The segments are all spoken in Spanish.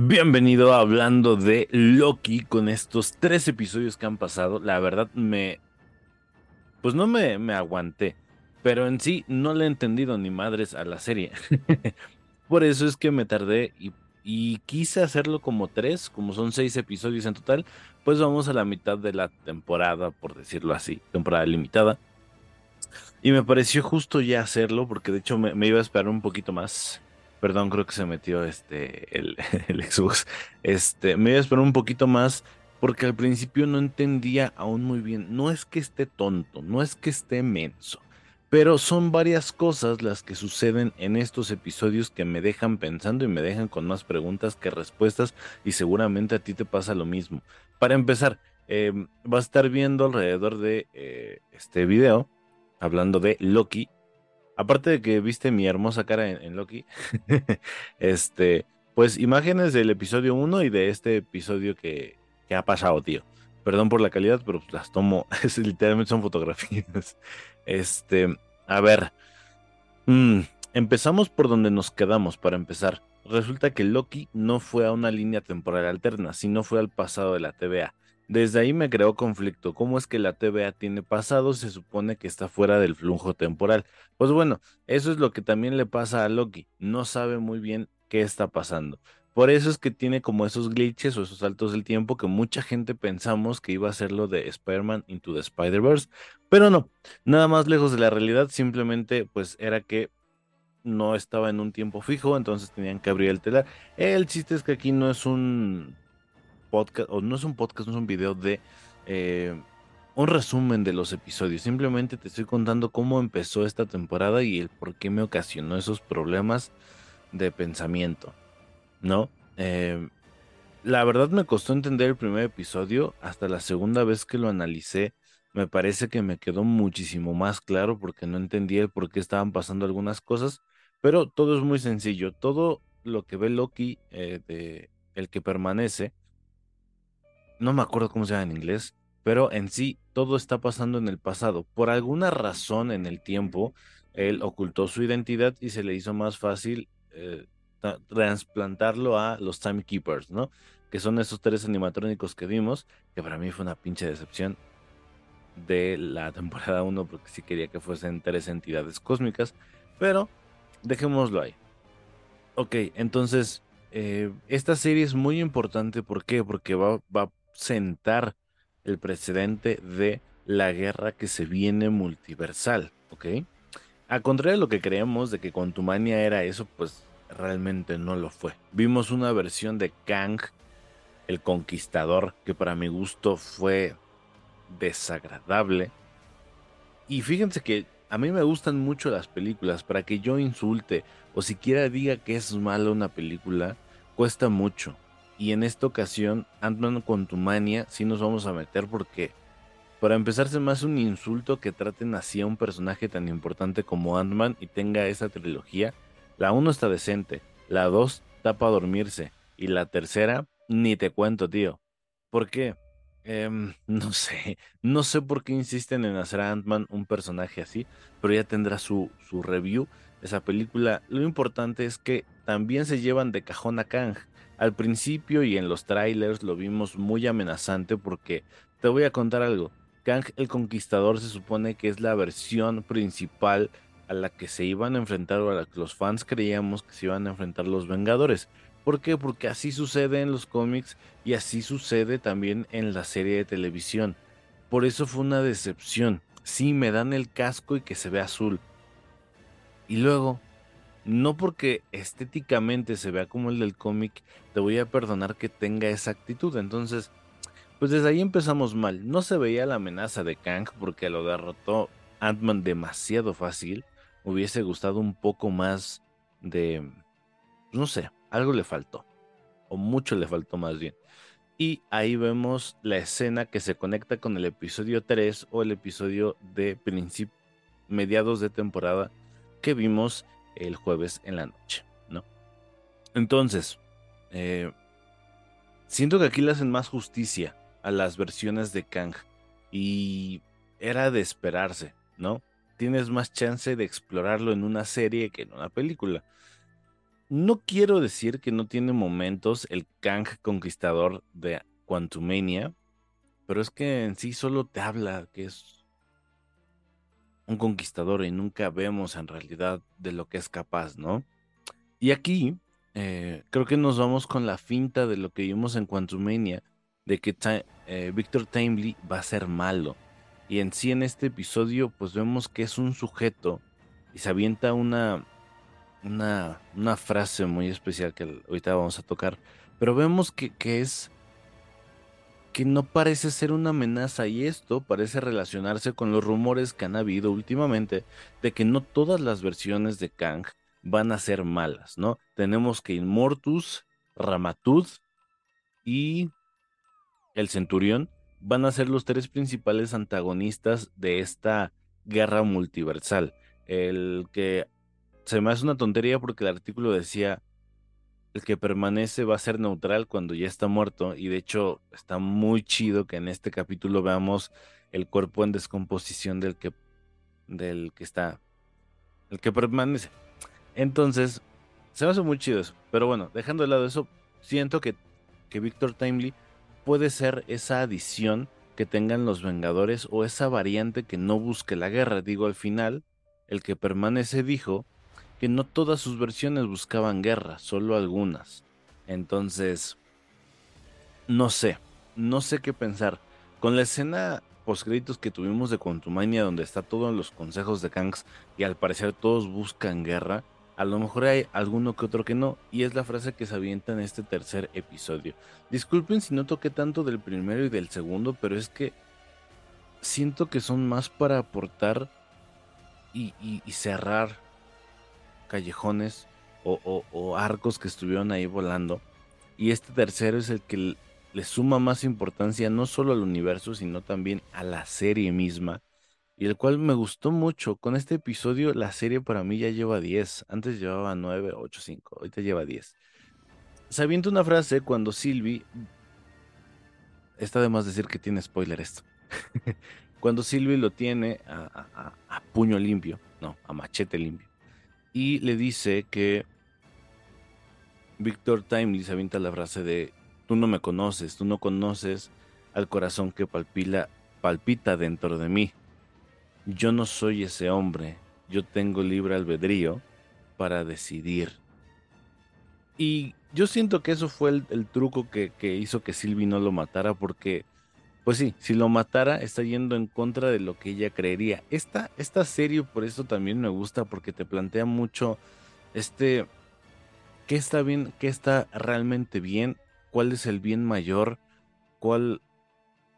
Bienvenido a hablando de Loki con estos tres episodios que han pasado. La verdad me... Pues no me, me aguanté, pero en sí no le he entendido ni madres a la serie. Por eso es que me tardé y, y quise hacerlo como tres, como son seis episodios en total, pues vamos a la mitad de la temporada, por decirlo así, temporada limitada. Y me pareció justo ya hacerlo, porque de hecho me, me iba a esperar un poquito más. Perdón, creo que se metió este el, el Xbox. Este, me iba a esperar un poquito más porque al principio no entendía aún muy bien. No es que esté tonto, no es que esté menso, pero son varias cosas las que suceden en estos episodios que me dejan pensando y me dejan con más preguntas que respuestas y seguramente a ti te pasa lo mismo. Para empezar, eh, vas a estar viendo alrededor de eh, este video hablando de Loki aparte de que viste mi hermosa cara en, Loki, este, pues imágenes del episodio 1 y de este episodio que, ha pasado, tío. Perdón por la calidad, pero las tomo, literalmente son fotografías. Este, a ver, mm, empezamos por donde nos quedamos para empezar. Resulta que Loki no fue a una línea temporal alterna, sino fue al pasado de la TVA. Desde ahí me creó conflicto. ¿Cómo es que la TVA tiene pasado? Se supone que está fuera del flujo temporal. Pues bueno, eso es lo que también le pasa a Loki. No sabe muy bien qué está pasando. Por eso es que tiene como esos glitches o esos saltos del tiempo que mucha gente pensamos que iba a ser lo de Spider-Man into the Spider-Verse. Pero no, nada más lejos de la realidad. Simplemente pues era que no estaba en un tiempo fijo, entonces tenían que abrir el telar. El chiste es que aquí no es un podcast, o no es un podcast, no es un video de eh, un resumen de los episodios. Simplemente te estoy contando cómo empezó esta temporada y el por qué me ocasionó esos problemas de pensamiento, ¿no? Eh, la verdad me costó entender el primer episodio, hasta la segunda vez que lo analicé, me parece que me quedó muchísimo más claro porque no entendía el por qué estaban pasando algunas cosas, pero todo es muy sencillo, todo lo que ve Loki, eh, de el que permanece, no me acuerdo cómo se llama en inglés, pero en sí todo está pasando en el pasado. Por alguna razón en el tiempo, él ocultó su identidad y se le hizo más fácil eh, trasplantarlo a los Timekeepers, ¿no? Que son esos tres animatrónicos que vimos, que para mí fue una pinche decepción de la temporada 1, porque sí quería que fuesen tres entidades cósmicas, pero dejémoslo ahí. Ok, entonces, eh, esta serie es muy importante, ¿por qué? Porque va, va sentar el precedente de la guerra que se viene multiversal, ¿ok? A contrario de lo que creemos de que Contumania era eso, pues realmente no lo fue. Vimos una versión de Kang, el conquistador, que para mi gusto fue desagradable. Y fíjense que a mí me gustan mucho las películas, para que yo insulte o siquiera diga que es mala una película, cuesta mucho. Y en esta ocasión, Ant-Man con tu mania, sí nos vamos a meter porque, para empezarse más un insulto que traten así a un personaje tan importante como Ant-Man y tenga esa trilogía. La 1 está decente, la 2 está para dormirse y la tercera, ni te cuento, tío. ¿Por qué? Em, no sé, no sé por qué insisten en hacer a Ant-Man un personaje así, pero ya tendrá su, su review. Esa película, lo importante es que también se llevan de cajón a Kang al principio y en los trailers lo vimos muy amenazante porque te voy a contar algo. Kang el Conquistador se supone que es la versión principal a la que se iban a enfrentar o a la que los fans creíamos que se iban a enfrentar los Vengadores. ¿Por qué? Porque así sucede en los cómics y así sucede también en la serie de televisión. Por eso fue una decepción. Sí, me dan el casco y que se ve azul. Y luego no porque estéticamente se vea como el del cómic, te voy a perdonar que tenga esa actitud. Entonces, pues desde ahí empezamos mal. No se veía la amenaza de Kang porque lo derrotó Ant-Man demasiado fácil. hubiese gustado un poco más de... No sé, algo le faltó. O mucho le faltó más bien. Y ahí vemos la escena que se conecta con el episodio 3 o el episodio de principio, mediados de temporada que vimos el jueves en la noche, ¿no? Entonces, eh, siento que aquí le hacen más justicia a las versiones de Kang y era de esperarse, ¿no? Tienes más chance de explorarlo en una serie que en una película. no quiero decir que no tiene momentos el Kang conquistador de Quantumania, pero es que en sí solo te habla que es un conquistador y nunca vemos en realidad de lo que es capaz, ¿no? Y aquí eh, creo que nos vamos con la finta de lo que vimos en Quantumania, de que eh, Victor Timely va a ser malo. Y en sí en este episodio pues vemos que es un sujeto y se avienta una, una, una frase muy especial que ahorita vamos a tocar. Pero vemos que, que es que no parece ser una amenaza y esto parece relacionarse con los rumores que han habido últimamente de que no todas las versiones de Kang van a ser malas, ¿no? Tenemos que Inmortus, Ramatud y el Centurión van a ser los tres principales antagonistas de esta guerra multiversal. El que se me hace una tontería porque el artículo decía el que permanece va a ser neutral cuando ya está muerto y de hecho está muy chido que en este capítulo veamos el cuerpo en descomposición del que del que está el que permanece. Entonces, se me hace muy chido eso. Pero bueno, dejando de lado eso, siento que, que Victor Timely puede ser esa adición que tengan los Vengadores o esa variante que no busque la guerra. Digo, al final, el que permanece dijo que no todas sus versiones buscaban guerra, solo algunas. Entonces, no sé, no sé qué pensar. Con la escena postcréditos que tuvimos de Contumania, donde está todo en los consejos de Kangs y al parecer todos buscan guerra, a lo mejor hay alguno que otro que no, y es la frase que se avienta en este tercer episodio. Disculpen si no toqué tanto del primero y del segundo, pero es que siento que son más para aportar y, y cerrar callejones o, arcos que estuvieron ahí volando. Y este tercero es el que le suma más importancia no solo al universo, sino también a la serie misma. Y el cual me gustó mucho. Con este episodio la serie para mí ya lleva 10. Antes llevaba 9, 8, 5. Ahorita lleva 10. Se avienta una frase cuando Sylvie... Está de más decir que tiene spoiler esto. cuando Sylvie lo tiene a puño limpio. No, a machete limpio y le dice que Víctor Timely se avienta la frase de tú no me conoces, tú no conoces al corazón que palpita dentro de mí. Yo no soy ese hombre, yo tengo libre albedrío para decidir. Y yo siento que eso fue el, truco que, que, hizo que Sylvie no lo matara porque pues sí, si lo matara está yendo en contra de lo que ella creería. Esta, esta serie por eso también me gusta porque te plantea mucho este, qué está bien, qué está realmente bien, cuál es el bien mayor, cuál,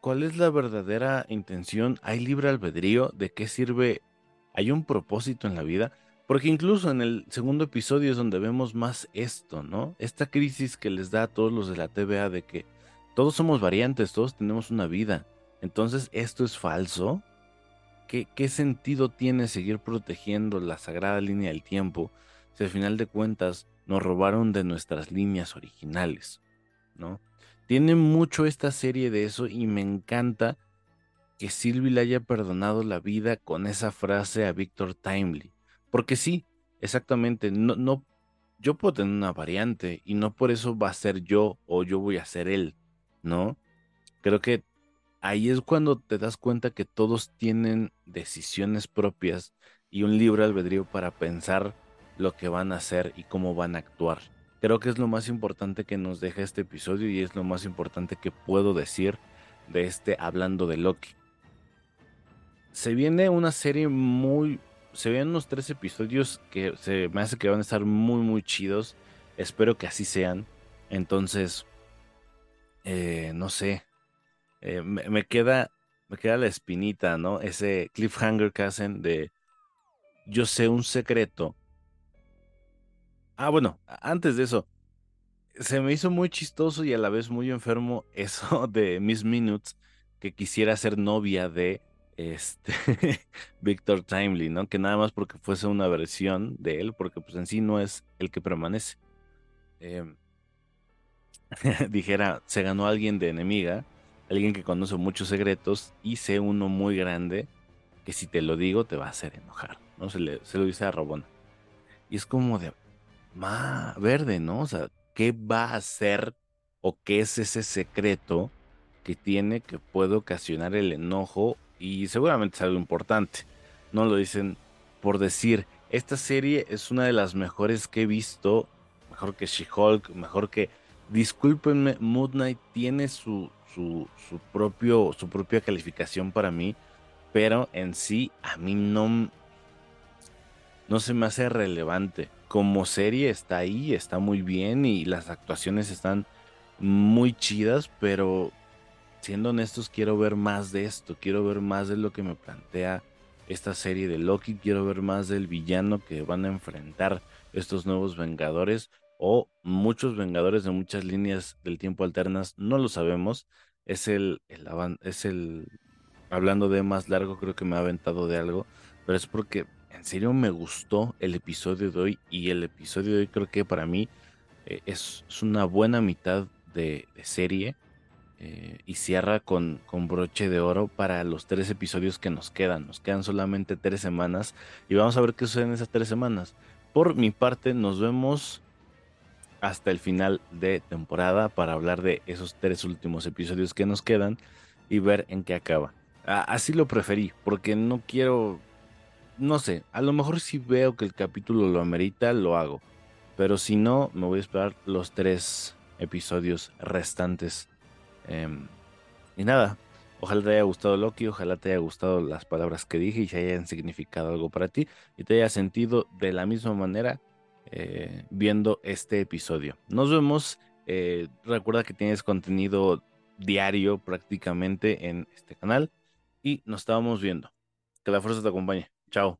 cuál es la verdadera intención, hay libre albedrío, de qué sirve, hay un propósito en la vida. Porque incluso en el segundo episodio es donde vemos más esto, ¿no? Esta crisis que les da a todos los de la TVA de que todos somos variantes, todos tenemos una vida. Entonces, ¿esto es falso? ¿Qué, ¿Qué, sentido tiene seguir protegiendo la sagrada línea del tiempo si al final de cuentas nos robaron de nuestras líneas originales? ¿No? Tiene mucho esta serie de eso y me encanta que Sylvie le haya perdonado la vida con esa frase a Victor Timely. Porque sí, exactamente, no, no, yo puedo tener una variante y no por eso va a ser yo o yo voy a ser él. ¿No? Creo que ahí es cuando te das cuenta que todos tienen decisiones propias y un libre albedrío para pensar lo que van a hacer y cómo van a actuar. Creo que es lo más importante que nos deja este episodio y es lo más importante que puedo decir de este hablando de Loki. Se viene una serie muy... Se vienen unos tres episodios que se me hace que van a estar muy muy chidos. Espero que así sean. Entonces, eh, no sé, eh, me, queda, me queda la espinita, ¿no? Ese cliffhanger que hacen de yo sé un secreto. Ah, bueno, antes de eso, se me hizo muy chistoso y a la vez muy enfermo eso de Miss Minutes, que quisiera ser novia de este Victor Timely, ¿no? Que nada más porque fuese una versión de él, porque pues en sí no es el que permanece. Eh, dijera, se ganó alguien de enemiga, alguien que conoce muchos secretos y sé uno muy grande que si te lo digo te va a hacer enojar, ¿no? Se, le, se lo dice a Robona. Y es como de, más verde, ¿no? O sea, ¿qué va a hacer o qué es ese secreto que tiene que puede ocasionar el enojo? Y seguramente es algo importante. No lo dicen por decir. Esta serie es una de las mejores que he visto. Mejor que She-Hulk, mejor que. Discúlpenme, Moon Knight tiene su, su, su, propio, su propia calificación para mí. Pero en sí, a mí no, no se me hace relevante. Como serie está ahí, está muy bien y las actuaciones están muy chidas, pero siendo honestos quiero ver más de esto, quiero ver más de lo que me plantea esta serie de Loki, quiero ver más del villano que van a enfrentar estos nuevos Vengadores o muchos Vengadores de muchas líneas del tiempo alternas, no lo sabemos. Es el, es el hablando de más largo, creo que me ha aventado de algo, pero es porque en serio me gustó el episodio de hoy y el episodio de hoy creo que para mí eh, es, una buena mitad de, serie eh, y cierra con, con, broche de oro para los tres episodios que nos quedan. Nos quedan solamente tres semanas y vamos a ver qué sucede en esas tres semanas. Por mi parte, nos vemos hasta el final de temporada para hablar de esos tres últimos episodios que nos quedan y ver en qué acaba. así lo preferí, porque no quiero no sé, a lo mejor si veo que el capítulo lo amerita, lo hago. Pero si no, me voy a esperar los tres episodios restantes. Em, y nada, ojalá te haya gustado Loki, ojalá te haya gustado las palabras que dije y se hayan significado algo para ti y te haya sentido de la misma manera eh, viendo este episodio. Nos vemos. Eh, recuerda que tienes contenido diario prácticamente en este canal y nos estábamos viendo. Que la fuerza te acompañe. Chao.